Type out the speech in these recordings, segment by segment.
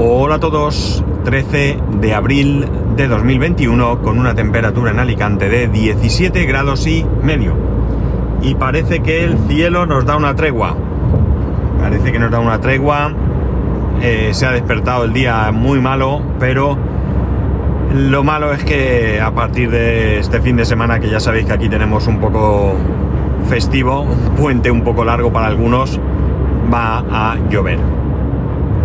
Hola a todos, 13 de abril de 2021 con una temperatura en Alicante de 17 grados y medio. Y parece que el cielo nos da una tregua. Parece que nos da una tregua. Eh, se ha despertado el día muy malo, pero lo malo es que a partir de este fin de semana, que ya sabéis que aquí tenemos un poco festivo, un puente un poco largo para algunos, va a llover.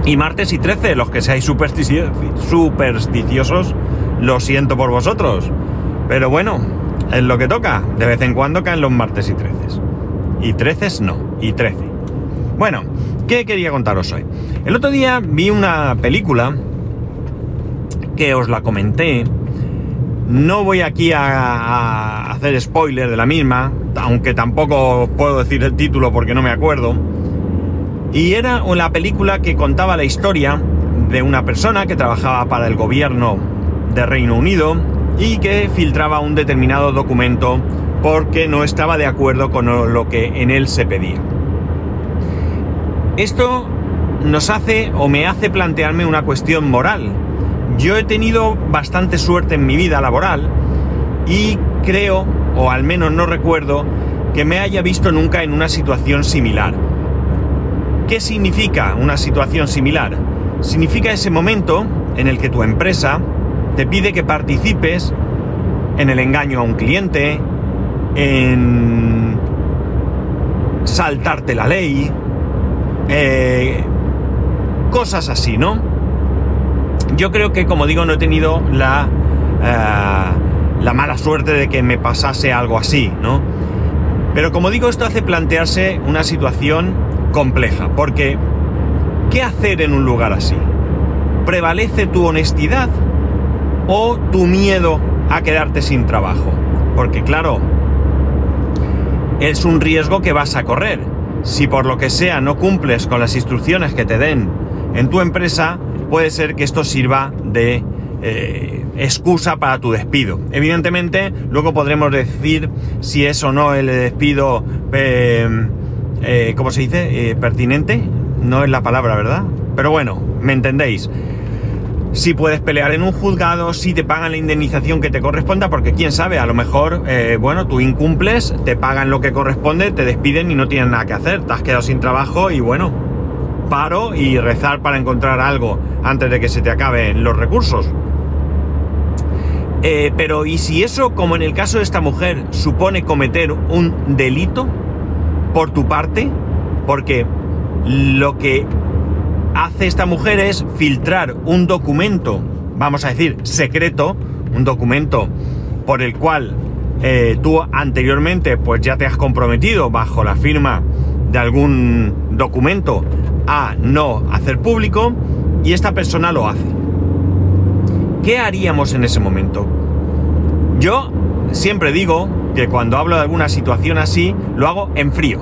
Y martes y 13, los que seáis supersticiosos, lo siento por vosotros. Pero bueno, es lo que toca. De vez en cuando caen los martes y 13. Y 13 no, y 13. Bueno, ¿qué quería contaros hoy? El otro día vi una película que os la comenté. No voy aquí a, a hacer spoiler de la misma, aunque tampoco puedo decir el título porque no me acuerdo y era una película que contaba la historia de una persona que trabajaba para el gobierno de Reino Unido y que filtraba un determinado documento porque no estaba de acuerdo con lo que en él se pedía. Esto nos hace o me hace plantearme una cuestión moral. Yo he tenido bastante suerte en mi vida laboral y creo, o al menos no recuerdo, que me haya visto nunca en una situación similar. ¿Qué significa una situación similar? Significa ese momento en el que tu empresa te pide que participes en el engaño a un cliente, en saltarte la ley, eh, cosas así, ¿no? Yo creo que, como digo, no he tenido la, eh, la mala suerte de que me pasase algo así, ¿no? Pero como digo, esto hace plantearse una situación compleja, porque ¿qué hacer en un lugar así? ¿Prevalece tu honestidad o tu miedo a quedarte sin trabajo? Porque claro, es un riesgo que vas a correr. Si por lo que sea no cumples con las instrucciones que te den en tu empresa, puede ser que esto sirva de eh, excusa para tu despido. Evidentemente, luego podremos decir si es o no el despido eh, eh, ¿cómo se dice? Eh, pertinente. No es la palabra, ¿verdad? Pero bueno, me entendéis. Si puedes pelear en un juzgado, si te pagan la indemnización que te corresponda, porque quién sabe, a lo mejor, eh, bueno, tú incumples, te pagan lo que corresponde, te despiden y no tienes nada que hacer, te has quedado sin trabajo y bueno, paro y rezar para encontrar algo antes de que se te acaben los recursos. pero ¿y si eso, como en el caso de esta mujer, supone cometer un delito? Por tu parte, porque lo que hace esta mujer es filtrar un documento, vamos a decir, secreto, un documento por el cual eh, tú anteriormente pues ya te has comprometido bajo la firma de algún documento a no hacer público y esta persona lo hace. ¿Qué haríamos en ese momento? Yo siempre digo que cuando hablo de alguna situación así, lo hago en frío.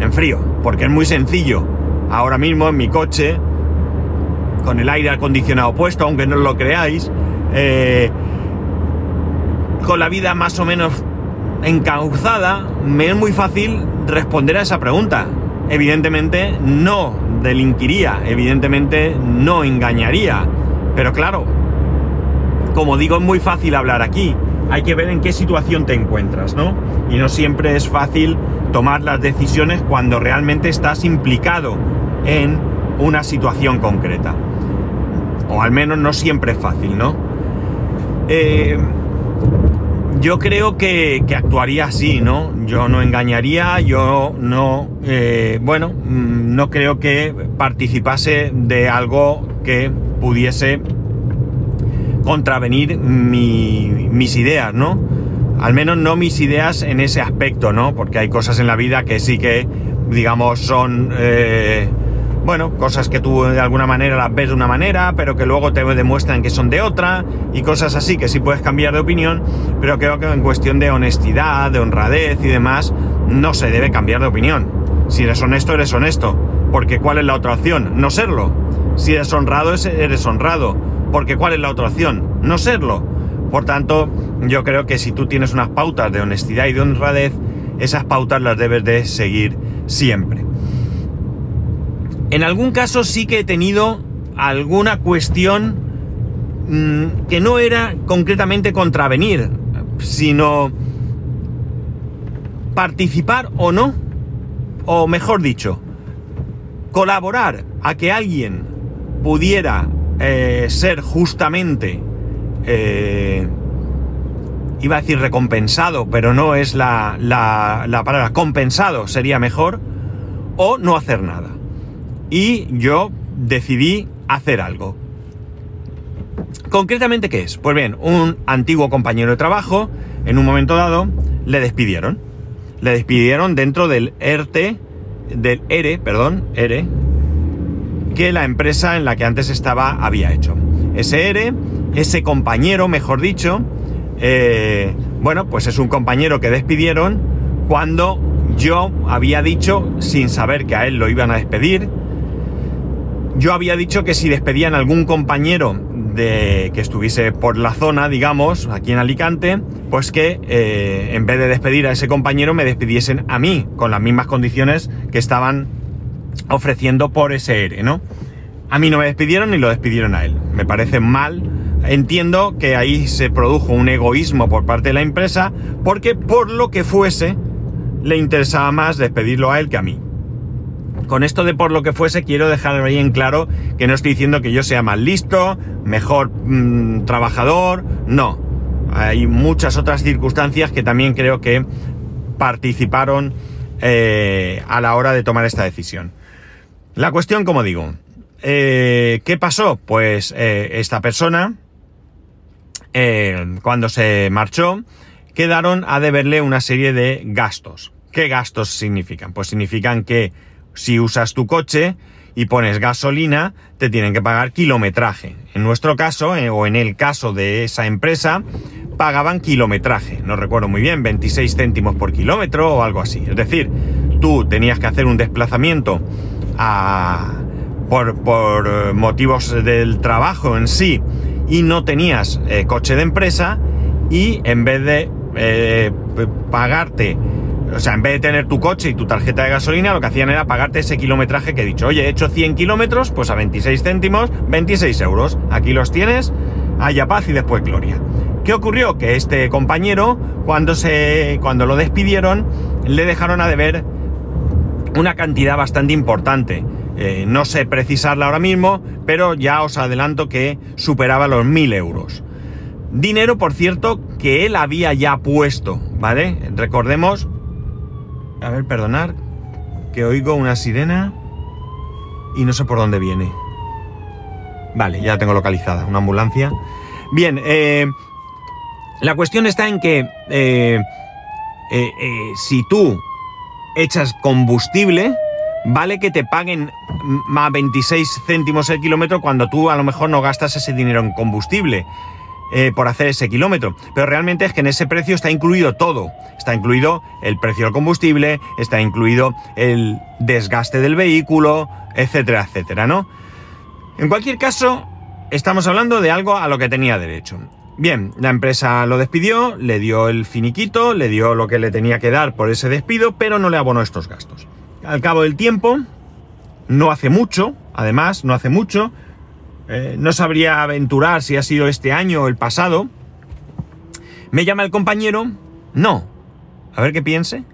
En frío, porque es muy sencillo. Ahora mismo en mi coche, con el aire acondicionado puesto, aunque no lo creáis, eh, con la vida más o menos encauzada, me es muy fácil responder a esa pregunta. Evidentemente no delinquiría, evidentemente no engañaría. Pero claro, como digo, es muy fácil hablar aquí hay que ver en qué situación te encuentras, ¿no? Y no siempre es fácil tomar las decisiones cuando realmente estás implicado en una situación concreta. O al menos no siempre es fácil, ¿no? Eh, yo creo que, actuaría así, ¿no? Yo no engañaría, yo no, eh, bueno, mm, no creo que participase de algo que pudiese contravenir mis ideas, ¿no? Al menos no mis ideas en ese aspecto, ¿no? Porque hay cosas en la vida que sí que, digamos, son, eh, bueno, cosas que tú de alguna manera las ves de una manera, pero que luego te demuestran que son de otra, y cosas así que sí puedes cambiar de opinión, pero creo que en cuestión de honestidad, de honradez y demás, no se debe cambiar de opinión. Si eres honesto, eres honesto. Porque ¿cuál es la otra opción? No serlo. Si eres honrado, eres honrado porque ¿cuál es la otra opción? No serlo. Por tanto, yo creo que si tú tienes unas pautas de honestidad y de honradez, esas pautas las debes de seguir siempre. En algún caso sí que he tenido alguna cuestión mm, que no era concretamente contravenir, sino participar o no, o mejor dicho, colaborar a que alguien pudiera eh, ser justamente, eh, iba a decir recompensado, pero no es la, la, la palabra, compensado sería mejor, o no hacer nada. Y yo decidí hacer algo. Concretamente, ¿qué es? Pues bien, un antiguo compañero de trabajo, en un momento dado, le despidieron. Le despidieron dentro del ERTE, del ERE, perdón, ERE, que la empresa en la que antes estaba había hecho. Ese ERE, ese compañero, mejor dicho, eh, bueno, pues es un compañero que despidieron cuando yo había dicho, sin saber que a él lo iban a despedir, yo había dicho que si despedían algún compañero de que estuviese por la zona, digamos, aquí en Alicante, pues que eh, en vez de despedir a ese compañero me despidiesen a mí, con las mismas condiciones que estaban ofreciendo por ese ERE, ¿no? A mí no me despidieron ni lo despidieron a él. Me parece mal. Entiendo que ahí se produjo un egoísmo por parte de la empresa, porque por lo que fuese, le interesaba más despedirlo a él que a mí. Con esto de por lo que fuese, quiero dejar ahí en claro que no estoy diciendo que yo sea más listo, mejor mm, trabajador, no. Hay muchas otras circunstancias que también creo que participaron eh, a la hora de tomar esta decisión. La cuestión, como digo, eh, ¿qué pasó? Pues eh, esta persona, cuando se marchó, quedaron a deberle una serie de gastos. ¿Qué gastos significan? Pues significan que si usas tu coche y pones gasolina, te tienen que pagar kilometraje. En nuestro caso, eh, o en el caso de esa empresa, pagaban kilometraje. No recuerdo muy bien, 26 céntimos por kilómetro o algo así. Es decir, tú tenías que hacer un desplazamiento por, por, motivos del trabajo en sí y no tenías eh, coche de empresa y en vez de eh, pagarte o sea, en vez de tener tu coche y tu tarjeta de gasolina, lo que hacían era pagarte ese kilometraje que he dicho. Oye, he hecho 100 kilómetros, pues a 26 céntimos, 26 euros. Aquí los tienes, haya paz y después gloria. ¿Qué ocurrió? Que este compañero, cuando, se, cuando lo despidieron, le dejaron a deber una cantidad bastante importante. Eh, no sé precisarla ahora mismo, pero ya os adelanto que superaba los 1000 euros. Dinero, por cierto, que él había ya puesto, ¿vale? Recordemos a ver, perdonar, que oigo una sirena y no sé por dónde viene. Vale, ya la tengo localizada, una ambulancia. Bien, eh, la cuestión está en que eh, eh, si tú echas combustible, vale que te paguen más 26 céntimos el kilómetro cuando tú a lo mejor no gastas ese dinero en combustible. Eh, por hacer ese kilómetro. Pero realmente es que en ese precio está incluido todo. Está incluido el precio del combustible, está incluido el desgaste del vehículo, etcétera, etcétera, ¿no? En cualquier caso, estamos hablando de algo a lo que tenía derecho. Bien, la empresa lo despidió, le dio el finiquito, le dio lo que le tenía que dar por ese despido, pero no le abonó estos gastos. Al cabo del tiempo, no hace mucho, además, no hace mucho, eh, no sabría aventurar si ha sido este año o el pasado. ¿Me llama el compañero? No. A ver qué piense.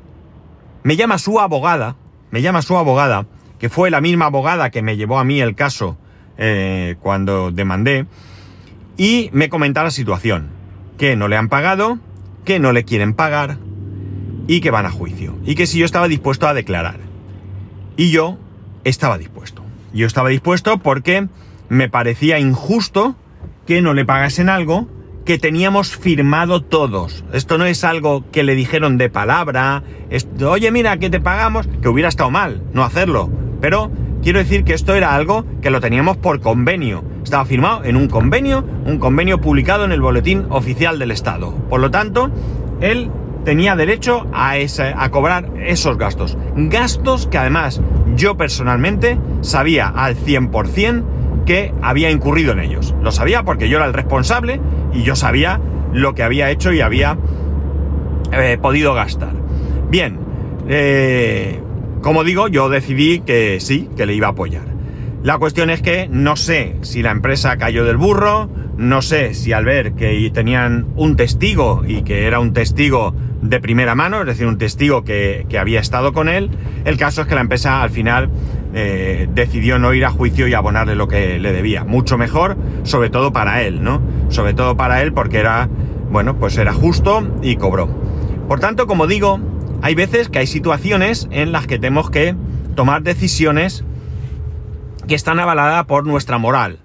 Me llama su abogada, me llama su abogada, que fue la misma abogada que me llevó a mí el caso eh, cuando demandé, y me comenta la situación, que no le han pagado, que no le quieren pagar y que van a juicio, y que si yo estaba dispuesto a declarar. Y yo estaba dispuesto. Yo estaba dispuesto porque me parecía injusto que no le pagasen algo que teníamos firmado todos. Esto no es algo que le dijeron de palabra, oye mira, que te pagamos, que hubiera estado mal no hacerlo, pero quiero decir que esto era algo que lo teníamos por convenio. Estaba firmado en un convenio, un convenio publicado en el Boletín Oficial del Estado. Por lo tanto, él tenía derecho a, a cobrar esos gastos. Gastos que además yo personalmente sabía al 100% que había incurrido en ellos. Lo sabía porque yo era el responsable y yo sabía lo que había hecho y había eh, podido gastar. Bien, eh, como digo, yo decidí que sí, que le iba a apoyar. La cuestión es que no sé si la empresa cayó del burro, no sé si al ver que tenían un testigo y que era un testigo de primera mano, es decir, un testigo que, había estado con él, el caso es que la empresa al final eh, decidió no ir a juicio y abonarle lo que le debía. Mucho mejor, sobre todo para él, ¿no? Sobre todo para él porque era, bueno, pues era justo y cobró. Por tanto, como digo, hay veces que hay situaciones en las que tenemos que tomar decisiones que están avaladas por nuestra moral.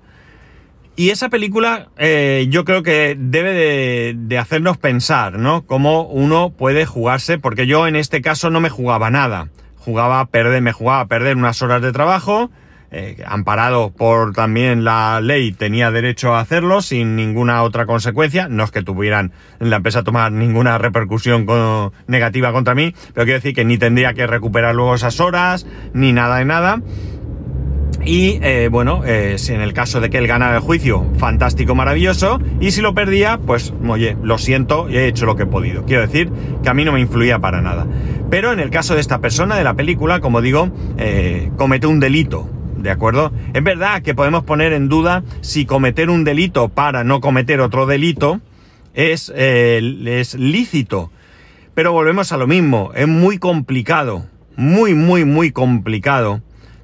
Y esa película eh, yo creo que debe de, hacernos pensar, ¿no? Cómo uno puede jugarse, porque yo en este caso no me jugaba nada. Jugaba a perder, me jugaba a perder unas horas de trabajo, eh, amparado por también la ley, tenía derecho a hacerlo sin ninguna otra consecuencia. No es que tuvieran la empresa tomar ninguna repercusión negativa contra mí, pero quiero decir que ni tendría que recuperar luego esas horas, ni nada de nada. Y eh, bueno, eh, si en el caso de que él ganara el juicio, fantástico, maravilloso. Y si lo perdía, pues oye, lo siento he hecho lo que he podido. Quiero decir que a mí no me influía para nada. Pero en el caso de esta persona de la película, como digo, eh, comete un delito. ¿De acuerdo? Es verdad que podemos poner en duda si cometer un delito para no cometer otro delito es, es lícito. Pero volvemos a lo mismo. Es muy complicado. Muy, muy, muy complicado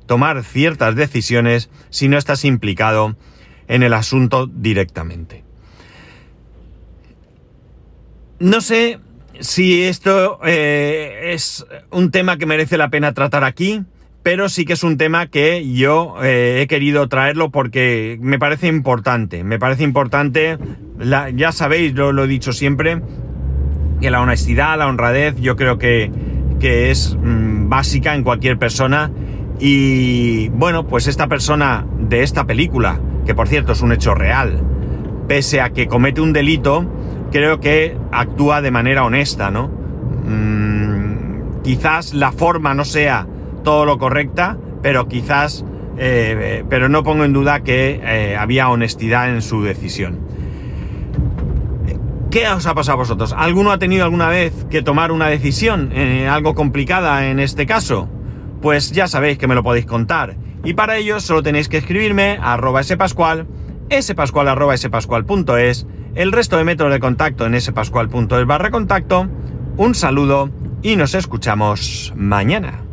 tomar ciertas decisiones si no estás implicado en el asunto directamente. No sé si esto eh, es un tema que merece la pena tratar aquí, pero sí que es un tema que yo eh, he querido traerlo porque me parece importante. Me parece importante, ya sabéis, lo, lo, he dicho siempre, que la honestidad, la honradez, yo creo que, que es mm, básica en cualquier persona y bueno, pues esta persona de esta película, que por cierto es un hecho real, pese a que comete un delito, creo que actúa de manera honesta, ¿no? Mm, quizás la forma no sea todo lo correcta, pero quizás, eh, pero no pongo en duda que eh, había honestidad en su decisión. ¿Qué os ha pasado a vosotros? ¿Alguno ha tenido alguna vez que tomar una decisión, eh, algo complicada en este caso? Pues ya sabéis que me lo podéis contar. Y para ello solo tenéis que escribirme a arroba spascual, spascual arroba spascual.es, el resto de métodos de contacto en spascual.es barra contacto. Un saludo y nos escuchamos mañana.